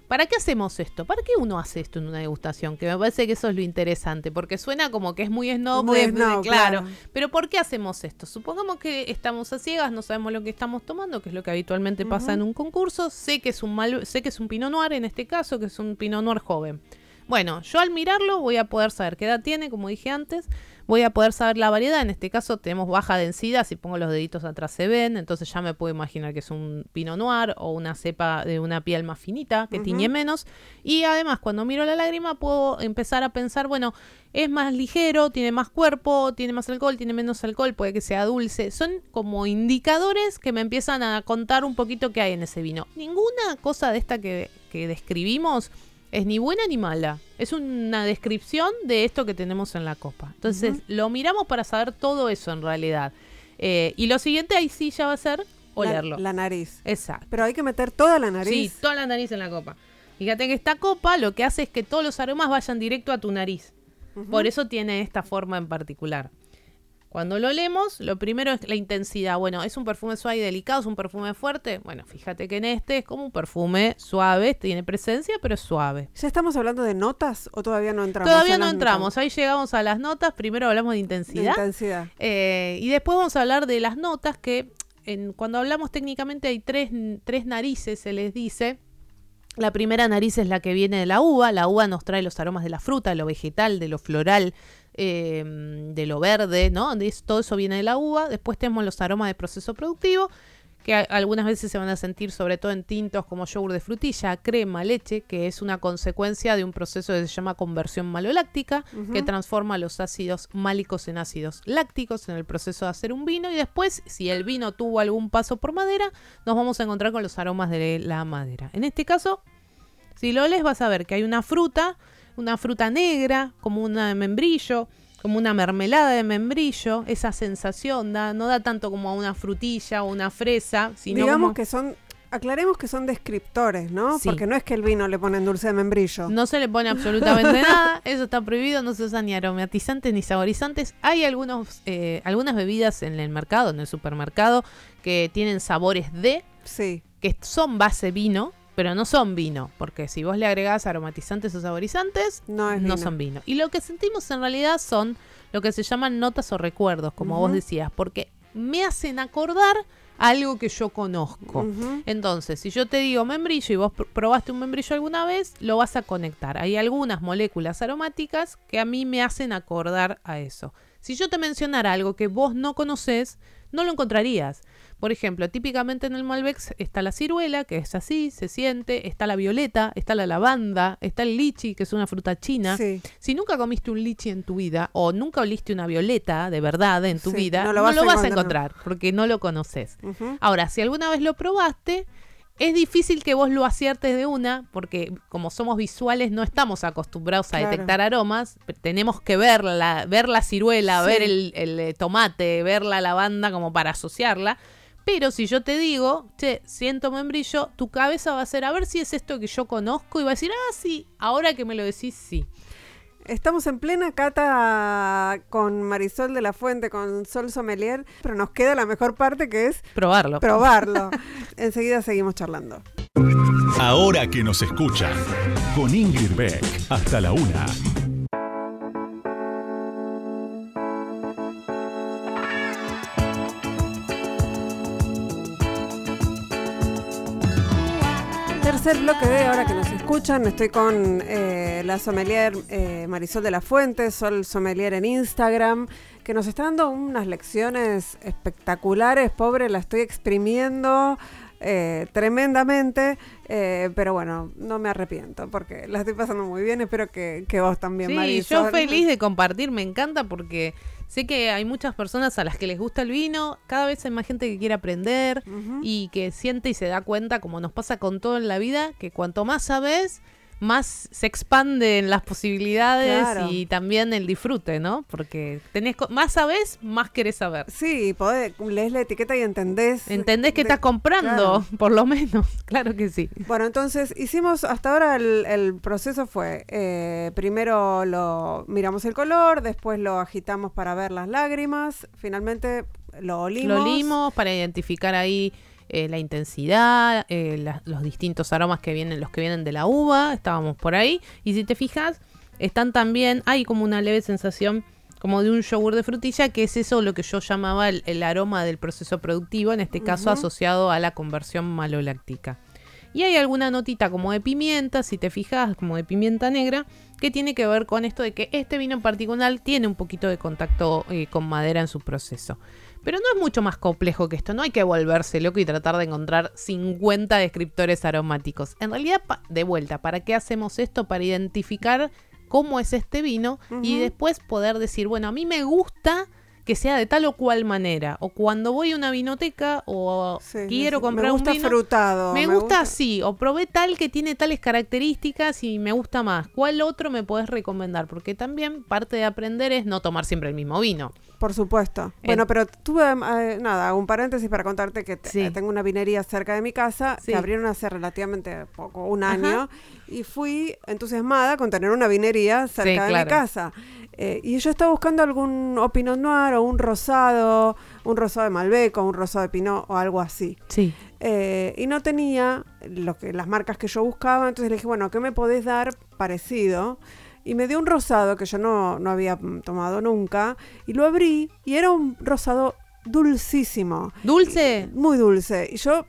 ¿para qué hacemos esto? ¿Para qué uno hace esto en una degustación? Que me parece que eso es lo interesante, porque suena como que es muy snob, muy claro. Pero ¿por qué hacemos esto? Supongamos que estamos a ciegas, no sabemos lo que estamos tomando, que es lo que habitualmente pasa en un concurso. Sé que es un mal, sé que es un Pinot Noir en este caso, que es un Pinot Noir joven. Bueno, yo al mirarlo voy a poder saber qué edad tiene, como dije antes, voy a poder saber la variedad. En este caso tenemos baja densidad, si pongo los deditos atrás se ven, entonces ya me puedo imaginar que es un Pinot Noir o una cepa de una piel más finita, que tiñe menos. Y además, cuando miro la lágrima, puedo empezar a pensar, bueno, es más ligero, tiene más cuerpo, tiene más alcohol, tiene menos alcohol, puede que sea dulce. Son como indicadores que me empiezan a contar un poquito qué hay en ese vino. Ninguna cosa de esta que, que describimos es ni buena ni mala. Es una descripción de esto que tenemos en la copa. Entonces, lo miramos para saber todo eso en realidad. Eh, y lo siguiente ahí sí ya va a ser olerlo. La, nariz. Exacto. Pero hay que meter toda la nariz. Sí, toda la nariz en la copa. Fíjate que esta copa lo que hace es que todos los aromas vayan directo a tu nariz. Por eso tiene esta forma en particular. Cuando lo olemos, lo primero es la intensidad. Bueno, ¿es un perfume suave y delicado? ¿Es un perfume fuerte? Bueno, fíjate que en este es como un perfume suave, tiene presencia, pero es suave. ¿Ya estamos hablando de notas o todavía no entramos? Todavía no entramos, ahí llegamos a las notas. Primero hablamos de intensidad. intensidad. Eh, y después vamos a hablar de las notas que en, cuando hablamos técnicamente hay tres, tres narices, se les dice. La primera nariz es la que viene de la uva. La uva nos trae los aromas de la fruta, de lo vegetal, de lo floral, Em, de lo verde, ¿no? todo eso viene de la uva. Después tenemos los aromas de proceso productivo, que algunas veces se van a sentir sobre todo en tintos como yogur de frutilla, crema, leche, que es una consecuencia de un proceso que se llama conversión maloláctica, que transforma los ácidos málicos en ácidos lácticos en el proceso de hacer un vino y después, si el vino tuvo algún paso por madera, nos vamos a encontrar con los aromas de la madera. En este caso, si lo lees vas a ver que hay una fruta, una fruta negra, como un membrillo, como una mermelada de membrillo, esa sensación da, no da tanto como a una frutilla o una fresa, sino digamos que son aclaremos que son descriptores, ¿no? Porque no es que el vino le ponen dulce de membrillo. No se le pone absolutamente <laughs> nada, eso está prohibido, no se usan ni aromatizantes ni saborizantes. Hay algunos, eh, algunas bebidas en el mercado, en el supermercado, que tienen sabores de, sí. que son base vino, pero no son vino, porque si vos le agregás aromatizantes o saborizantes, no, son vino. Y lo que sentimos en realidad son lo que se llaman notas o recuerdos, como vos decías, porque me hacen acordar algo que yo conozco. Entonces, si yo te digo membrillo y vos probaste un membrillo alguna vez, lo vas a conectar. Hay algunas moléculas aromáticas que a mí me hacen acordar a eso. Si yo te mencionara algo que vos no conoces, no lo encontrarías. Por ejemplo, típicamente en el Malbec está la ciruela, que es así, se siente, está la violeta, está la lavanda, está el lichi, que es una fruta china. Si nunca comiste un lichi en tu vida o nunca oliste una violeta de verdad en tu vida, no lo vas, a, encontrar porque no lo conoces. Ahora, si alguna vez lo probaste, es difícil que vos lo aciertes de una, porque como somos visuales no estamos acostumbrados a detectar aromas, tenemos que ver la, ver la ciruela, ver el, el, tomate, ver la lavanda como para asociarla. Pero si yo te digo, che, siento membrillo, tu cabeza va a ser a ver si es esto que yo conozco y va a decir, ah, sí, ahora que me lo decís, sí. Estamos en plena cata con Marisol de la Fuente, con Sol Sommelier, pero nos queda la mejor parte que es probarlo. Probarlo. <laughs> Enseguida seguimos charlando. Ahora que nos escuchan, con Ingrid Beck, hasta la una. Tercer bloque de ahora que nos escuchan. Estoy con eh, la sommelier eh, Marisol de la Fuente, Sol Sommelier en Instagram, que nos está dando unas lecciones espectaculares. Pobre, la estoy exprimiendo. Eh, tremendamente, pero bueno, no me arrepiento porque la estoy pasando muy bien. Espero que, que vos también, sí, Yo feliz de compartir, me encanta porque Sé que hay muchas personas a las que les gusta el vino, cada vez hay más gente que quiere aprender y que siente y se da cuenta, como nos pasa con todo en la vida, que cuanto más sabes, más se expanden las posibilidades y también el disfrute, ¿no? Porque tenés más sabes, más querés saber. Sí, podés, lees la etiqueta y entendés. Entendés que estás comprando, <laughs> por lo menos. <laughs> Claro que sí. Bueno, entonces hicimos, hasta ahora el, proceso fue, eh, primero lo miramos el color, después lo agitamos para ver las lágrimas, finalmente lo olimos. Lo olimos para identificar ahí eh, la intensidad, eh, los distintos aromas que vienen, los que vienen de la uva, estábamos por ahí. Y si te fijas, están también, hay como una leve sensación como de un yogur de frutilla, que es eso lo que yo llamaba el, aroma del proceso productivo, en este caso asociado a la conversión maloláctica. Y hay alguna notita como de pimienta, si te fijas, como de pimienta negra, que tiene que ver con esto de que este vino en particular tiene un poquito de contacto eh, con madera en su proceso. Pero no es mucho más complejo que esto, no hay que volverse loco y tratar de encontrar 50 descriptores aromáticos. En realidad, de vuelta, ¿para qué hacemos esto? Para identificar cómo es este vino y después poder decir, bueno, a mí me gusta que sea de tal o cual manera. O cuando voy a una vinoteca o quiero comprar un vino. frutado. Me, gusta, así. O probé tal que tiene tales características y me gusta más. ¿Cuál otro me podés recomendar? Porque también parte de aprender es no tomar siempre el mismo vino. Por supuesto. bueno, pero tuve, eh, nada, un paréntesis para contarte que tengo una vinería cerca de mi casa que abrieron hace relativamente poco, un año, y fui entusiasmada con tener una vinería cerca de mi casa. Eh, y yo estaba buscando algún o Pinot Noir o un rosado, un rosado de Malbec o un rosado de Pinot o algo así. Sí. Eh, y no tenía lo que, las marcas que yo buscaba, entonces le dije, bueno, ¿qué me podés dar parecido? Y me dio un rosado que yo no, no había tomado nunca, y lo abrí y era un rosado dulcísimo. ¿Dulce? muy dulce. Y yo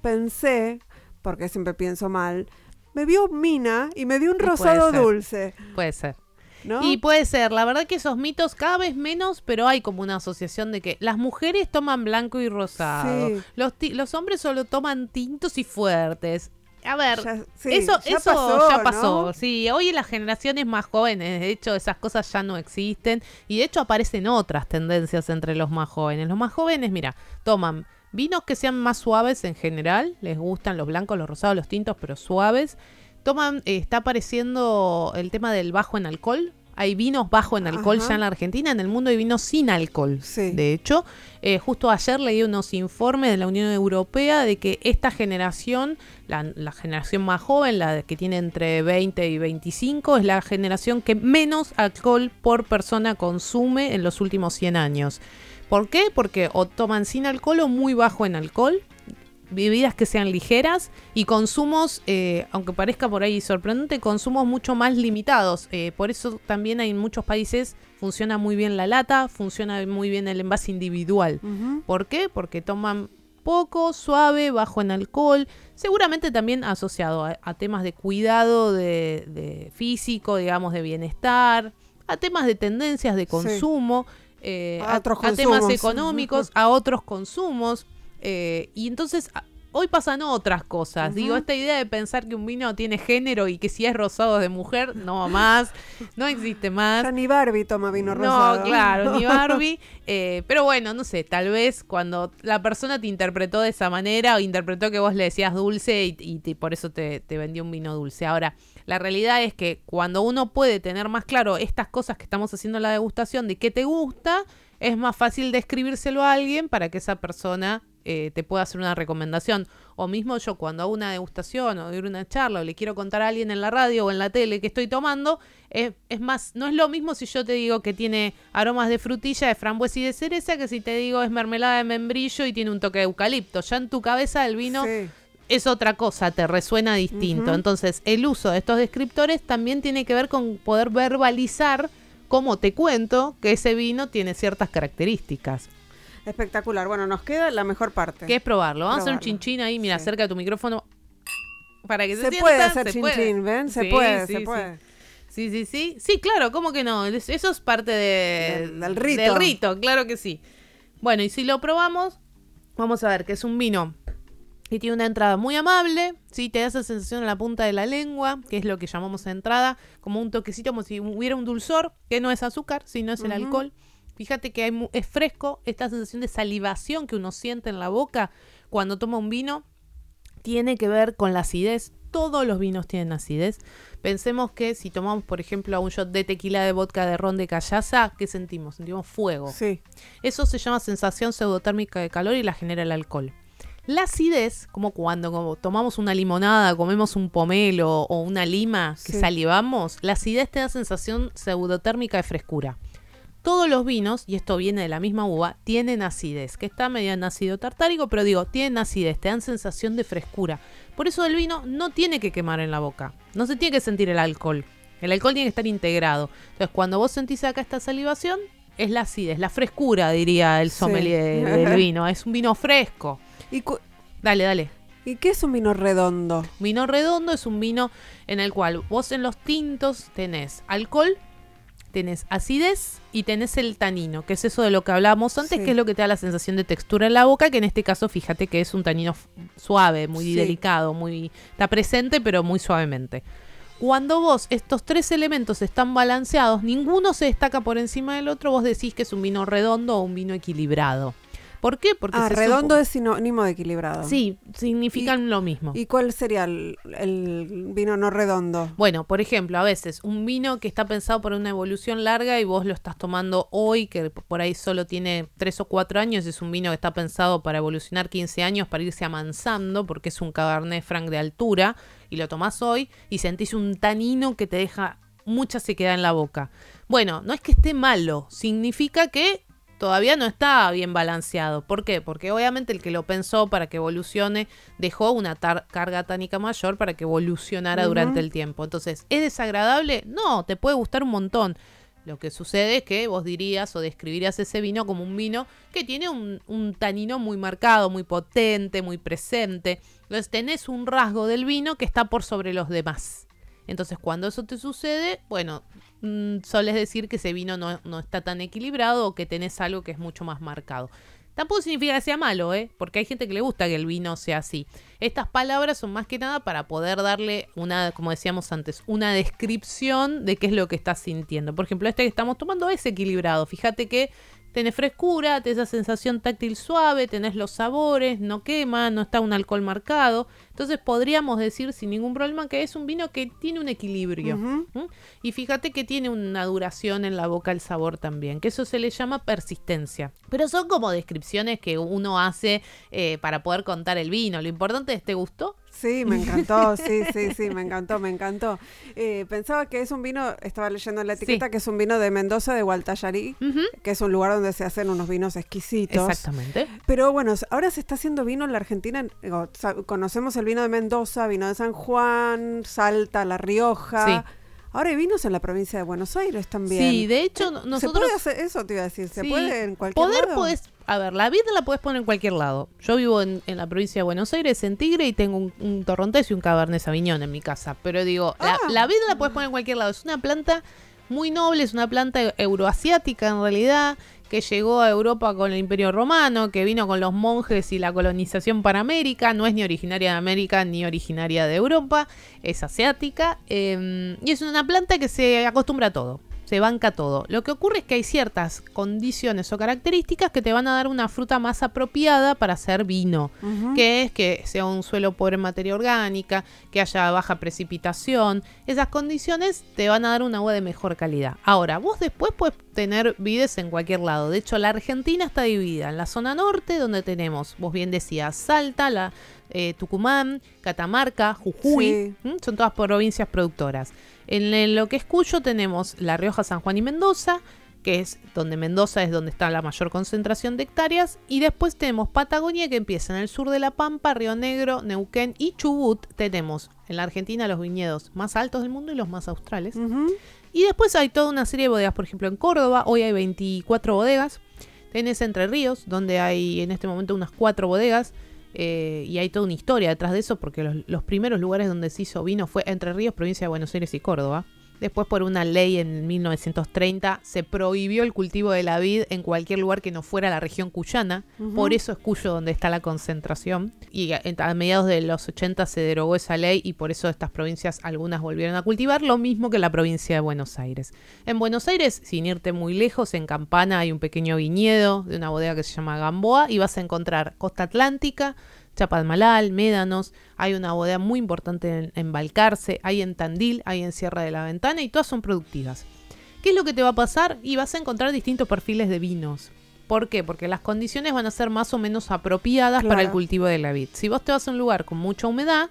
pensé, porque siempre pienso mal, me vio Mina y me dio un rosado dulce. Puede ser. ¿No? Y puede ser, la verdad que esos mitos cada vez menos, pero hay como una asociación de que las mujeres toman blanco y rosado, Sí. los, ti- los hombres solo toman tintos y fuertes. A ver, Ya- sí, eso, ya eso pasó, ya pasó. ¿no? Sí, hoy las generaciones más jóvenes, de hecho, esas cosas ya no existen. Y de hecho aparecen otras tendencias entre los más jóvenes. Los más jóvenes, mira, toman vinos que sean más suaves en general. Les gustan los blancos, los rosados, los tintos, pero suaves. Toman, eh, está apareciendo el tema del bajo en alcohol. Hay vinos bajo en alcohol Ajá. ya en la Argentina. En el mundo hay vinos sin alcohol. Sí. De hecho, eh, justo ayer leí unos informes de la Unión Europea de que esta generación, la, la generación más joven, la que tiene entre 20 y 25, es la generación que menos alcohol por persona consume en los últimos 100 años. ¿Por qué? Porque o toman sin alcohol o muy bajo en alcohol bebidas que sean ligeras y consumos, eh, aunque parezca por ahí sorprendente, consumos mucho más limitados. Eh, por eso también hay en muchos países funciona muy bien la lata, funciona muy bien el envase individual. Ujú. ¿Por qué? Porque toman poco, suave, bajo en alcohol, seguramente también asociado a, a temas de cuidado de, de físico, digamos, de bienestar, a temas de tendencias de consumo, eh, A otros a temas económicos, a otros consumos. Eh, y entonces a- hoy pasan otras cosas. Digo, esta idea de pensar que un vino tiene género y que si es rosado es de mujer, no más, no existe más. Ya ni Barbie toma vino rosado. No, claro, ni <laughs> Barbie. Eh, pero bueno, no sé, tal vez cuando la persona te interpretó de esa manera o interpretó que vos le decías dulce y, y te- por eso te, te vendió un vino dulce. Ahora, la realidad es que cuando uno puede tener más claro estas cosas que estamos haciendo en la degustación de qué te gusta, es más fácil describírselo a alguien para que esa persona eh, te pueda hacer una recomendación. O mismo yo cuando hago una degustación o doy una charla o le quiero contar a alguien en la radio o en la tele que estoy tomando, eh, es más, no es lo mismo si yo te digo que tiene aromas de frutilla, de frambuesa y de cereza, que si te digo es mermelada de membrillo y tiene un toque de eucalipto. Ya en tu cabeza el vino Sí. es otra cosa, te resuena distinto. Entonces, el uso de estos descriptores también tiene que ver con poder verbalizar cómo te cuento que ese vino tiene ciertas características. Espectacular. Bueno, nos queda la mejor parte. Que es probarlo. Vamos a hacer un chinchín ahí, mira, Sí. cerca de tu micrófono. Para que se, Se sienta, puede hacer se chin ¿ven? Se Sí, puede, sí, se puede. Sí, sí, sí. Sí, claro, ¿cómo que no? Es- Eso es parte de, Del- del rito. Del rito, claro que sí. Bueno, y si lo probamos, vamos a ver que es un vino que tiene una entrada muy amable, ¿sí? Te da esa sensación en la punta de la lengua, que es lo que llamamos entrada, como un toquecito, como si hubiera un dulzor, que no es azúcar, sino es el alcohol. Fíjate que hay es fresco, esta sensación de salivación que uno siente en la boca cuando toma un vino tiene que ver con la acidez. Todos los vinos tienen acidez. Pensemos que si tomamos, por ejemplo, un shot de tequila, de vodka, de ron, de callaza, ¿qué sentimos? Sentimos fuego. Sí. Eso se llama sensación pseudotérmica de calor y la genera el alcohol. La acidez, como cuando como tomamos una limonada, comemos un pomelo o una lima que Sí. salivamos, la acidez te da sensación pseudotérmica de frescura. Todos los vinos, y esto viene de la misma uva, tienen acidez, que está medio en ácido tartárico, pero digo, tienen acidez, te dan sensación de frescura. Por eso el vino no tiene que quemar en la boca, no se tiene que sentir el alcohol. El alcohol tiene que estar integrado. Entonces, cuando vos sentís acá esta salivación, es la acidez, la frescura, diría el Sí. sommelier <laughs> del vino. Es un vino fresco. ¿Y, Dale, dale. ¿Y qué es un vino redondo? Vino redondo es un vino en el cual vos en los tintos tenés alcohol, tenés acidez y tenés el tanino, que es eso de lo que hablábamos antes, Sí. que es lo que te da la sensación de textura en la boca, que en este caso fíjate que es un tanino suave, muy Sí. delicado, muy está presente pero muy suavemente. Cuando vos estos tres elementos están balanceados, ninguno se destaca por encima del otro, vos decís que es un vino redondo o un vino equilibrado. ¿Por qué? Porque Ah, se redondo supo- es sinónimo de equilibrado. Sí, significan lo mismo. ¿Y cuál sería el, el vino no redondo? Bueno, por ejemplo, a veces un vino que está pensado por una evolución larga y vos lo estás tomando hoy, que por ahí solo tiene 3 o 4 años, es un vino que está pensado para evolucionar 15 años, para irse amansando, porque es un Cabernet Franc de altura, y lo tomás hoy y sentís un tanino que te deja mucha sequedad en la boca. Bueno, no es que esté malo, significa que todavía no está bien balanceado. ¿Por qué? Porque obviamente el que lo pensó para que evolucione dejó una carga tánica mayor para que evolucionara durante el tiempo. Entonces, ¿es desagradable? No, te puede gustar un montón. Lo que sucede es que vos dirías o describirías ese vino como un vino que tiene un, un tanino muy marcado, muy potente, muy presente. Entonces tenés un rasgo del vino que está por sobre los demás. Entonces cuando eso te sucede, bueno, mm, soles decir que ese vino no, no está tan equilibrado o que tenés algo que es mucho más marcado. Tampoco significa que sea malo, ¿eh? Porque hay gente que le gusta que el vino sea así. Estas palabras son más que nada para poder darle una, como decíamos antes, una descripción de qué es lo que estás sintiendo. Por ejemplo, este que estamos tomando es equilibrado. Fíjate que Tenés frescura, tenés esa sensación táctil suave, tenés los sabores, no quema, no está un alcohol marcado. Entonces podríamos decir sin ningún problema que es un vino que tiene un equilibrio. Y fíjate que tiene una duración en la boca el sabor también, que eso se le llama persistencia. Pero son como descripciones que uno hace eh, para poder contar el vino. Lo importante es, ¿te gustó? Sí, me encantó, sí, sí, sí, me encantó, me encantó. Eh, pensaba que es un vino, estaba leyendo en la etiqueta, que es un vino de Mendoza, de Gualtallarí, que es un lugar donde se hacen unos vinos exquisitos. Exactamente. Pero bueno, ahora se está haciendo vino en la Argentina, conocemos el vino de Mendoza, vino de San Juan, Salta, La Rioja. Sí. Ahora hay vinos en la provincia de Buenos Aires también. Sí, de hecho, nosotros. ¿Se puede hacer eso? Te iba a decir. ¿Se puede en cualquier Poder lado? Podés, a ver, la vida la puedes poner en cualquier lado. Yo vivo en, la provincia de Buenos Aires, en Tigre, y tengo un, un torrontés y un cabernet sauvignon en mi casa. Pero digo, la, ah. la vida la puedes poner en cualquier lado. Es una planta muy noble, es una planta euroasiática en realidad que llegó a Europa con el Imperio Romano, que vino con los monjes y la colonización para América, no es ni originaria de América ni originaria de Europa, es asiática em, y es una planta que se acostumbra a todo se banca todo. Lo que ocurre es que hay ciertas condiciones o características que te van a dar una fruta más apropiada para hacer vino, que es que sea un suelo pobre en materia orgánica, que haya baja precipitación. Esas condiciones te van a dar una agua de mejor calidad. Ahora, vos después puedes tener vides en cualquier lado. De hecho, la Argentina está dividida en la zona norte, donde tenemos, vos bien decías, Salta, la, eh, Tucumán, Catamarca, Jujuy, son todas provincias productoras. En lo que es Cuyo tenemos La Rioja, San Juan y Mendoza, que es donde Mendoza es donde está la mayor concentración de hectáreas, y después tenemos Patagonia que empieza en el sur de La Pampa, Río Negro, Neuquén y Chubut. Tenemos en la Argentina los viñedos más altos del mundo y los más australes. Y después hay toda una serie de bodegas, por ejemplo en Córdoba, hoy hay 24 bodegas. Tenés Entre Ríos, donde hay en este momento unas 4 bodegas. Eh, y hay toda una historia detrás de eso, porque los, primeros lugares donde se hizo vino fue Entre Ríos, provincia de Buenos Aires y Córdoba. Después, por una ley en 1930, se prohibió el cultivo de la vid en cualquier lugar que no fuera la región cuyana. Por eso es Cuyo donde está la concentración. Y a, a, mediados de los 80 se derogó esa ley y por eso estas provincias algunas volvieron a cultivar, lo mismo que la provincia de Buenos Aires. En Buenos Aires, sin irte muy lejos, en Campana hay un pequeño viñedo de una bodega que se llama Gamboa y vas a encontral costa atlántica, Chapadmalal, Médanos, hay una bodega muy importante en, Balcarce, hay en Tandil, hay en Sierra de la Ventana y todas son productivas. ¿Qué es lo que te va a pasar? Y vas a encontrar distintos perfiles de vinos. ¿Por qué? Porque las condiciones van a ser más o menos apropiadas para el cultivo de la vid. Si vos te vas a un lugar con mucha humedad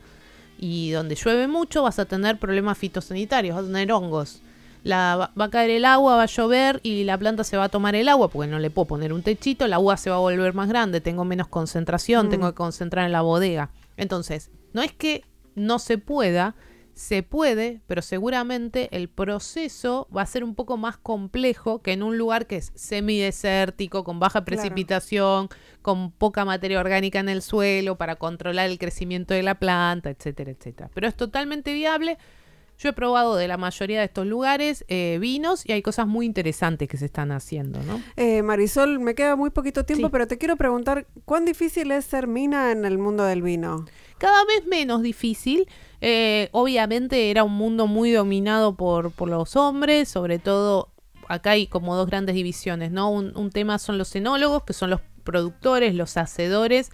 y donde llueve mucho, vas a tener problemas fitosanitarios, vas a tener hongos la, va a caer el agua, va a llover y la planta se va a tomar el agua porque no le puedo poner un techito, la agua se va a volver más grande, tengo menos concentración, mm. tengo que concentrar en la bodega. Entonces, no es que no se pueda, se puede, pero seguramente el proceso va a ser un poco más complejo que en un lugar que es semidesértico, con baja precipitación, con poca materia orgánica en el suelo para controlar el crecimiento de la planta, etcétera, etcétera. Pero es totalmente viable yo he probado de la mayoría de estos lugares eh, vinos y hay cosas muy interesantes que se están haciendo, ¿no? Eh, Marisol, me queda muy poquito tiempo, pero te quiero preguntar, ¿cuán difícil es ser mina en el mundo del vino? Cada vez menos difícil. Eh, obviamente era un mundo muy dominado por, por los hombres, sobre todo acá hay como dos grandes divisiones, ¿no? Un, un tema son los enólogos, que son los productores, los hacedores,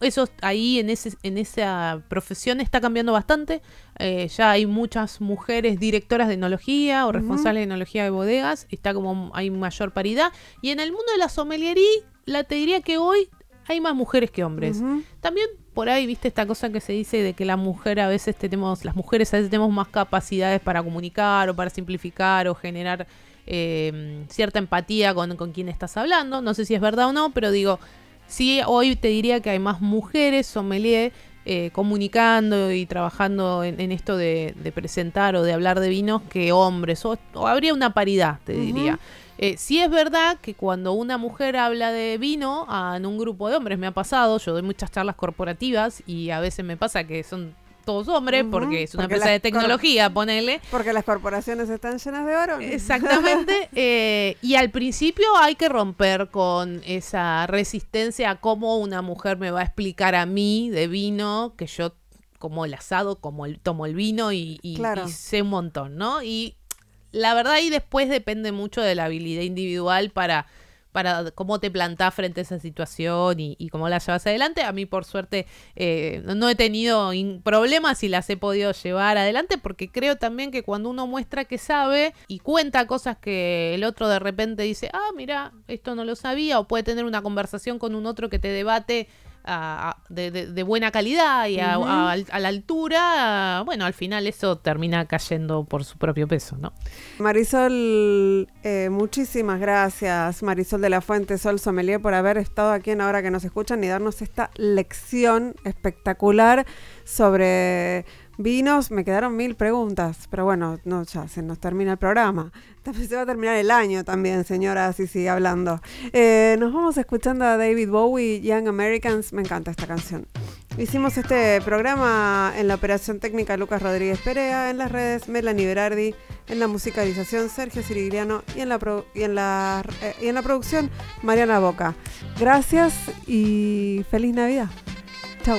eso ahí en, ese, en esa profesión está cambiando bastante. Eh, ya hay muchas mujeres directoras de enología o responsables de enología de bodegas. Está como hay mayor paridad. Y en el mundo de la sommeliería, la te diría que hoy hay más mujeres que hombres. También por ahí, viste esta cosa que se dice de que la mujer a veces tenemos, las mujeres a veces tenemos más capacidades para comunicar o para simplificar o generar eh, cierta empatía con, con quien estás hablando. No sé si es verdad o no, pero digo, Sí, hoy te diría que hay más mujeres sommelier eh, comunicando y trabajando en, esto de, presentar o de hablar de vinos que hombres, o, habría una paridad, te diría. Eh, sí es verdad que cuando una mujer habla de vino en un grupo de hombres, me ha pasado, yo doy muchas charlas corporativas y a veces me pasa que son todos hombres, porque es una Porque empresa de tecnología, ponele. Porque las corporaciones están llenas de oro. Exactamente. <laughs> eh, y al principio hay que romper con esa resistencia a cómo una mujer me va a explicar a mí de vino que yo como el asado, como el, tomo el vino y, y- Claro. y sé un montón, ¿no? Y la verdad ahí después depende mucho de la habilidad individual para para cómo te plantás frente a esa situación y, y cómo la llevas adelante. A mí, por suerte, eh, no- he tenido problemas y las he podido llevar adelante porque creo también que cuando uno muestra que sabe y cuenta cosas que el otro de repente dice, ah, mira, esto no lo sabía, o puede tener una conversación con un otro que te debate a- de, de- de buena calidad y a, Ujú. a- a la altura, bueno, al final eso termina cayendo por su propio peso, ¿no? Marisol, eh, muchísimas gracias, Marisol de la Fuente, Sol Sommelier, por haber estado aquí en Ahora que nos escuchan y darnos esta lección espectacular sobre vinos. Me quedaron mil preguntas, pero bueno, no, ya se nos termina el programa. También se va a terminar el año también, señora, así sigue hablando. Eh, nos vamos escuchando a David Bowie, Young Americans. Me encanta esta canción. Hicimos este programa en la operación técnica Lucas Rodríguez Perea, en las redes Melanie Berardi, en la musicalización Sergio Sirigliano y en la, y en la, eh, y en la producción Mariana Boca. Gracias y feliz Navidad. Chau.